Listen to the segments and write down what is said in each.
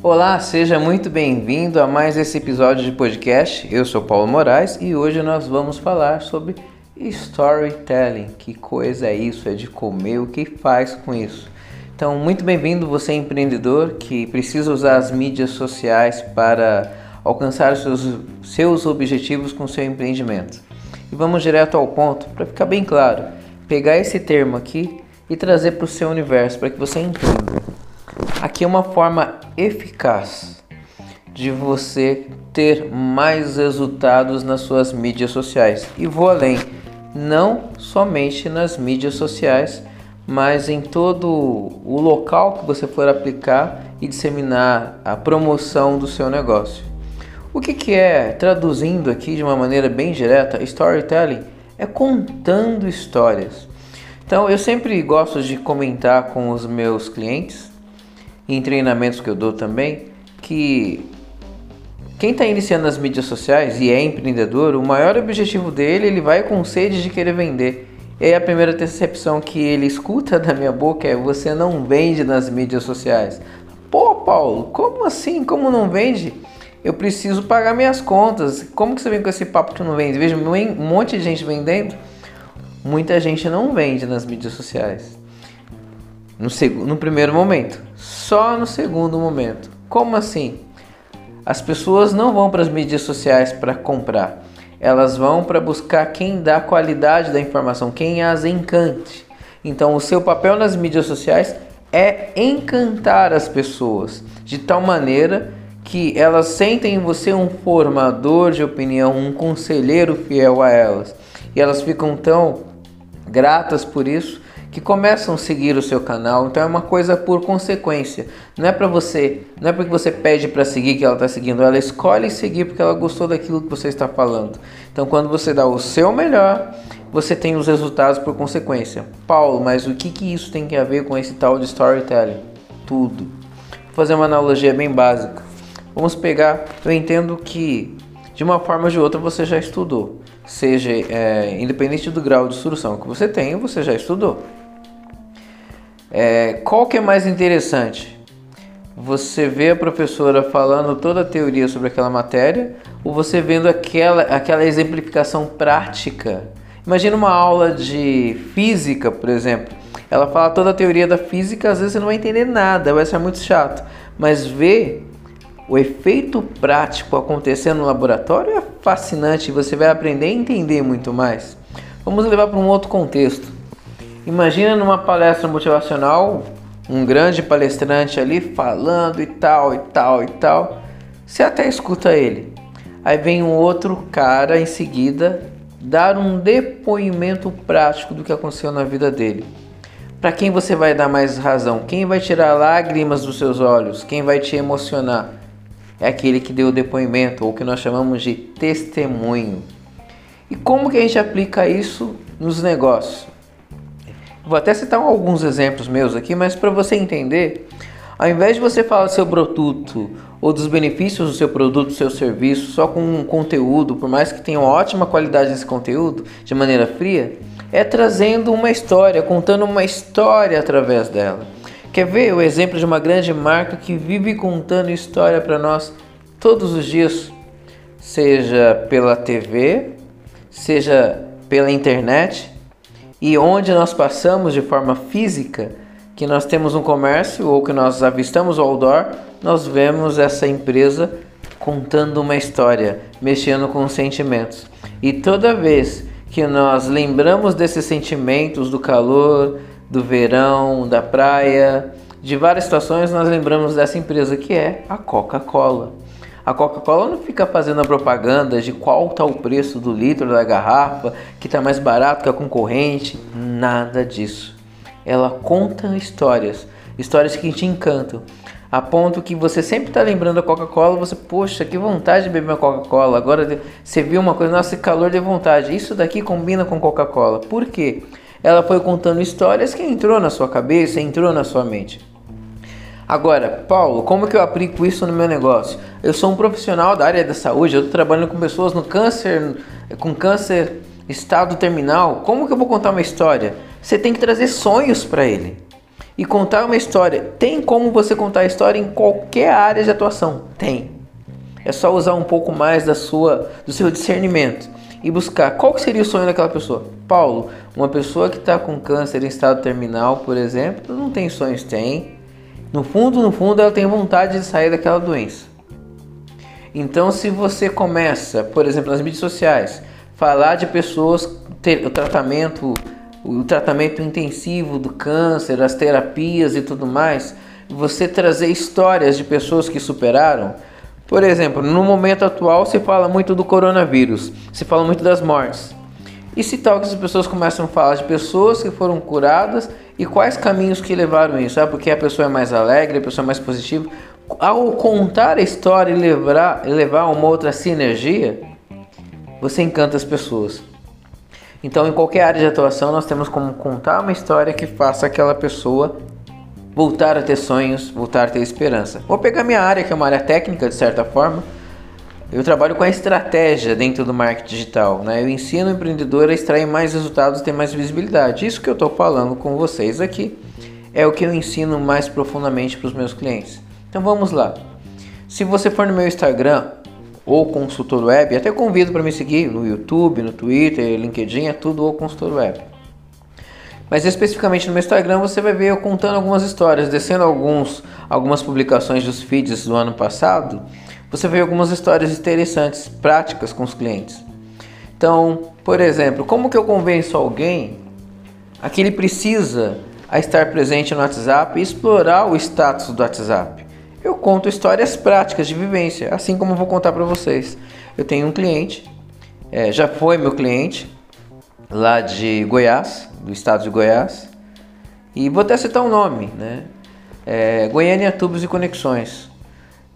Olá, seja muito bem-vindo a mais esse episódio de podcast. Eu sou Paulo Moraes e hoje nós vamos falar sobre storytelling. Que coisa é isso? É de comer, o que faz com isso? Então, muito bem-vindo você empreendedor que precisa usar as mídias sociais para alcançar seus, seus objetivos com seu empreendimento. E vamos direto ao ponto para ficar bem claro. Pegar esse termo aqui e trazer para o seu universo para que você entenda. Aqui é uma forma eficaz de você ter mais resultados nas suas mídias sociais. E vou além, não somente nas mídias sociais, mas em todo o local que você for aplicar e disseminar a promoção do seu negócio. O que, que é, traduzindo aqui de uma maneira bem direta, storytelling? É contando histórias. Então eu sempre gosto de comentar com os meus clientes em treinamentos que eu dou também, que quem está iniciando nas mídias sociais e é empreendedor, o maior objetivo dele, ele vai com sede de querer vender. E aí a primeira decepção que ele escuta da minha boca é você não vende nas mídias sociais. Pô, Paulo, como assim? Como não vende? Eu preciso pagar minhas contas. Como que você vem com esse papo que não vende? Veja, um monte de gente vendendo. Muita gente não vende nas mídias sociais. No, no primeiro momento. Só no segundo momento. Como assim? As pessoas não vão para as mídias sociais para comprar. Elas vão para buscar quem dá qualidade da informação, quem as encante. Então, o seu papel nas mídias sociais é encantar as pessoas de tal maneira que elas sentem em você um formador de opinião, um conselheiro fiel a elas. E elas ficam tão gratas por isso que começam a seguir o seu canal. Então é uma coisa por consequência. Não é para você, não é porque você pede para seguir que ela está seguindo, ela escolhe seguir porque ela gostou daquilo que você está falando. Então quando você dá o seu melhor, você tem os resultados por consequência. Paulo, mas o que que isso tem a ver com esse tal de storytelling? Tudo. Vou fazer uma analogia bem básica. Vamos pegar, eu entendo que de uma forma ou de outra você já estudou, seja é, independente do grau de instrução que você tem, você já estudou. É, qual que é mais interessante? Você vê a professora falando toda a teoria sobre aquela matéria ou você vendo aquela, aquela exemplificação prática? Imagina uma aula de física, por exemplo. Ela fala toda a teoria da física, às vezes você não vai entender nada, vai ser muito chato. Mas ver o efeito prático acontecendo no laboratório é fascinante, você vai aprender a entender muito mais. Vamos levar para um outro contexto. Imagina numa palestra motivacional, um grande palestrante ali falando e tal, e tal, e tal. Você até escuta ele. Aí vem um outro cara em seguida dar um depoimento prático do que aconteceu na vida dele. Para quem você vai dar mais razão? Quem vai tirar lágrimas dos seus olhos? Quem vai te emocionar? É aquele que deu depoimento, ou que nós chamamos de testemunho. E como que a gente aplica isso nos negócios? Vou até citar alguns exemplos meus aqui, mas para você entender, ao invés de você falar do seu produto ou dos benefícios do seu produto, do seu serviço, só com um conteúdo, por mais que tenha uma ótima qualidade nesse conteúdo, de maneira fria, é trazendo uma história, contando uma história através dela. Quer ver o exemplo de uma grande marca que vive contando história para nós todos os dias, seja pela TV, seja pela internet, e onde nós passamos de forma física, que nós temos um comércio ou que nós avistamos o outdoor, nós vemos essa empresa contando uma história, mexendo com sentimentos. E toda vez que nós lembramos desses sentimentos do calor, do verão, da praia, de várias situações, nós lembramos dessa empresa que é a Coca-Cola. A Coca-Cola não fica fazendo a propaganda de qual está o preço do litro da garrafa, que está mais barato que a concorrente, nada disso. Ela conta histórias, histórias que te encantam, a ponto que você sempre está lembrando da Coca-Cola, você, poxa, que vontade de beber uma Coca-Cola. Agora você viu uma coisa, nossa, calor de vontade. Isso daqui combina com Coca-Cola. Por quê? Ela foi contando histórias que entrou na sua cabeça, entrou na sua mente. Agora, Paulo, como que eu aplico isso no meu negócio? Eu sou um profissional da área da saúde, eu estou trabalhando com pessoas no câncer, com câncer estado terminal. Como que eu vou contar uma história? Você tem que trazer sonhos para ele e contar uma história. Tem como você contar a história em qualquer área de atuação? Tem. É só usar um pouco mais da sua, do seu discernimento e buscar qual seria o sonho daquela pessoa. Paulo, uma pessoa que está com câncer em estado terminal, por exemplo, não tem sonhos? Tem. No fundo, no fundo, ela tem vontade de sair daquela doença. Então, se você começa, por exemplo, nas mídias sociais, falar de pessoas ter o tratamento, o tratamento intensivo do câncer, as terapias e tudo mais, você trazer histórias de pessoas que superaram. Por exemplo, no momento atual se fala muito do coronavírus, se fala muito das mortes. E se tal que as pessoas começam a falar de pessoas que foram curadas e quais caminhos que levaram isso? Ah, porque a pessoa é mais alegre, a pessoa é mais positiva. Ao contar a história e levar, levar uma outra sinergia, você encanta as pessoas. Então, em qualquer área de atuação, nós temos como contar uma história que faça aquela pessoa voltar a ter sonhos, voltar a ter esperança. Vou pegar minha área, que é uma área técnica, de certa forma. Eu trabalho com a estratégia dentro do marketing digital. Né? Eu ensino o empreendedor a extrair mais resultados ter mais visibilidade. Isso que eu estou falando com vocês aqui é o que eu ensino mais profundamente para os meus clientes. Então vamos lá. Se você for no meu Instagram ou consultor web, até convido para me seguir no YouTube, no Twitter, LinkedIn, é tudo ou consultor web. Mas especificamente no meu Instagram você vai ver eu contando algumas histórias, descendo alguns, algumas publicações dos feeds do ano passado, você vê algumas histórias interessantes, práticas com os clientes. Então, por exemplo, como que eu convenço alguém a que ele precisa a estar presente no WhatsApp e explorar o status do WhatsApp? Eu conto histórias práticas de vivência, assim como eu vou contar para vocês. Eu tenho um cliente, é, já foi meu cliente, lá de Goiás, do estado de Goiás. E vou até citar um nome, né? É, Goiânia Tubos e Conexões.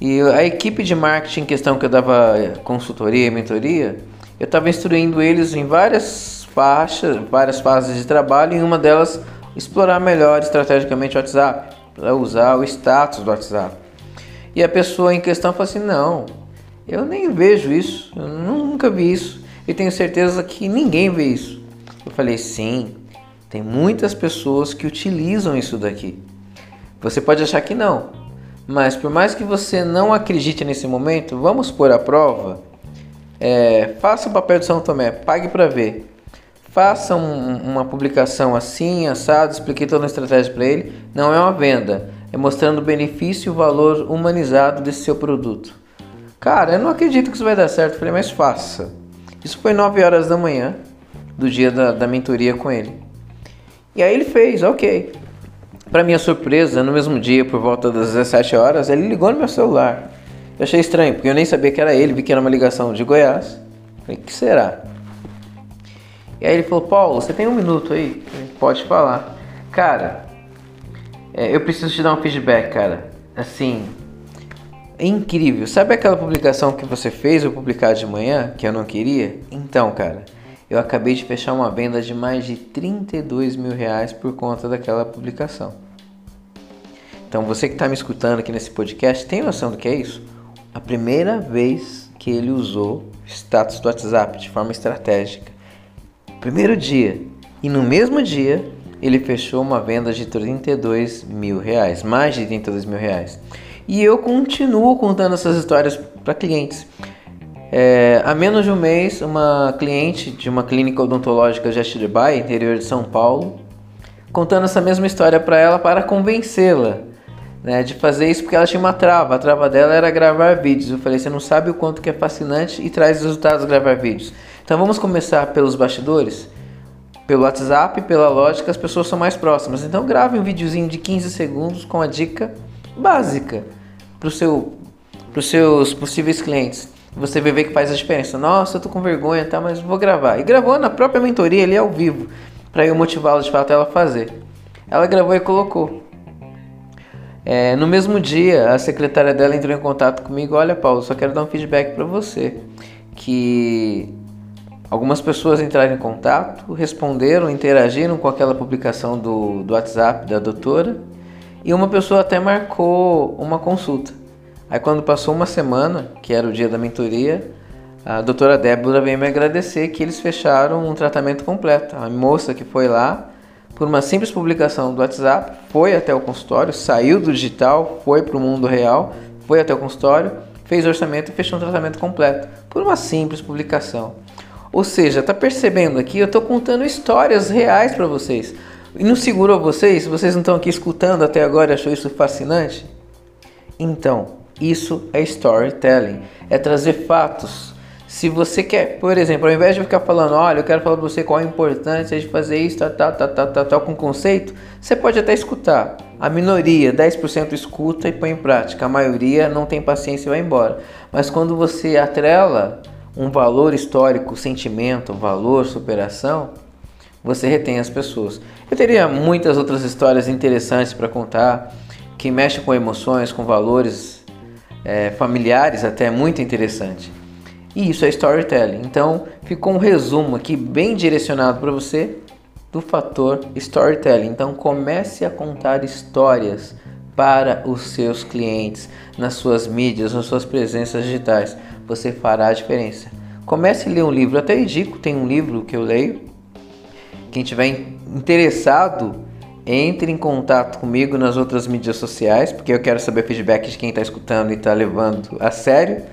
E a equipe de marketing em questão que eu dava consultoria e mentoria, eu estava instruindo eles em várias faixas, várias fases de trabalho, e uma delas explorar melhor estrategicamente o WhatsApp, para usar o status do WhatsApp. E a pessoa em questão falou assim: não, eu nem vejo isso, eu nunca vi isso, e tenho certeza que ninguém vê isso. Eu falei: sim, tem muitas pessoas que utilizam isso daqui. Você pode achar que não, mas por mais que você não acredite nesse momento, vamos pôr a prova. É, faça o papel de São Tomé, pague para ver. Faça um, uma publicação assim, assado, expliquei toda a estratégia para ele. Não é uma venda, é mostrando o benefício e o valor humanizado desse seu produto. Cara, eu não acredito que isso vai dar certo. Eu falei, mas faça. Isso foi 9 horas da manhã do dia da, da mentoria com ele. E aí ele fez, ok. Para minha surpresa, no mesmo dia, por volta das 17 horas, ele ligou no meu celular. Eu achei estranho, porque eu nem sabia que era ele, vi que era uma ligação de Goiás. Falei, que será? E aí ele falou, Paulo, você tem um minuto aí? Pode falar. Cara, é, eu preciso te dar um feedback, cara. Assim, é incrível. Sabe aquela publicação que você fez eu publicar de manhã, que eu não queria? Então, cara, eu acabei de fechar uma venda de mais de 32 mil reais por conta daquela publicação. Então você que está me escutando aqui nesse podcast tem noção do que é isso? A primeira vez que ele usou status do WhatsApp de forma estratégica. Primeiro dia. E no mesmo dia ele fechou uma venda de 32 mil reais, mais de 32 mil reais. E eu continuo contando essas histórias para clientes. É, há menos de um mês, uma cliente de uma clínica odontológica de Atibaia, interior de São Paulo, contando essa mesma história para ela para convencê-la né, de fazer isso porque ela tinha uma trava. A trava dela era gravar vídeos. Eu falei, você não sabe o quanto que é fascinante e traz resultados gravar vídeos. Então vamos começar pelos bastidores, pelo WhatsApp, pela lógica, as pessoas são mais próximas. Então grave um videozinho de 15 segundos com a dica básica para seu, os seus possíveis clientes você ver que faz a diferença. Nossa, eu tô com vergonha, tá, mas vou gravar. E gravou na própria mentoria ali ao vivo, para eu motivá-la de fato ela fazer. Ela gravou e colocou. É, no mesmo dia, a secretária dela entrou em contato comigo. Olha, Paulo, só quero dar um feedback para você, que algumas pessoas entraram em contato, responderam, interagiram com aquela publicação do, do WhatsApp da doutora, e uma pessoa até marcou uma consulta. Aí quando passou uma semana, que era o dia da mentoria, a doutora Débora veio me agradecer que eles fecharam um tratamento completo. A moça que foi lá por uma simples publicação do WhatsApp, foi até o consultório, saiu do digital, foi para o mundo real, foi até o consultório, fez o orçamento e fechou um tratamento completo por uma simples publicação. Ou seja, tá percebendo aqui? Eu estou contando histórias reais para vocês. E não seguro a vocês? Vocês não estão aqui escutando até agora e achou isso fascinante? Então, isso é storytelling. É trazer fatos. Se você quer, por exemplo, ao invés de ficar falando, olha, eu quero falar para você qual a importância de fazer isso, tal, tal, tal, tal, tal, com conceito, você pode até escutar. A minoria, 10% escuta e põe em prática. A maioria não tem paciência e vai embora. Mas quando você atrela um valor histórico, sentimento, valor, superação, você retém as pessoas. Eu teria muitas outras histórias interessantes para contar que mexem com emoções, com valores é, familiares, até muito interessante. E isso é storytelling. Então, ficou um resumo aqui bem direcionado para você do fator storytelling. Então, comece a contar histórias para os seus clientes nas suas mídias, nas suas presenças digitais. Você fará a diferença. Comece a ler um livro. Até indico, tem um livro que eu leio. Quem tiver interessado, entre em contato comigo nas outras mídias sociais, porque eu quero saber feedback de quem está escutando e está levando a sério.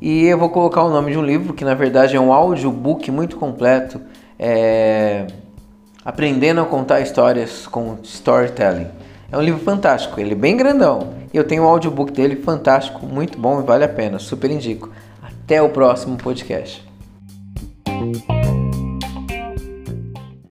E eu vou colocar o nome de um livro que na verdade é um audiobook muito completo, é... Aprendendo a contar histórias com storytelling. É um livro fantástico, ele é bem grandão. E eu tenho um audiobook dele fantástico, muito bom e vale a pena, super indico. Até o próximo podcast.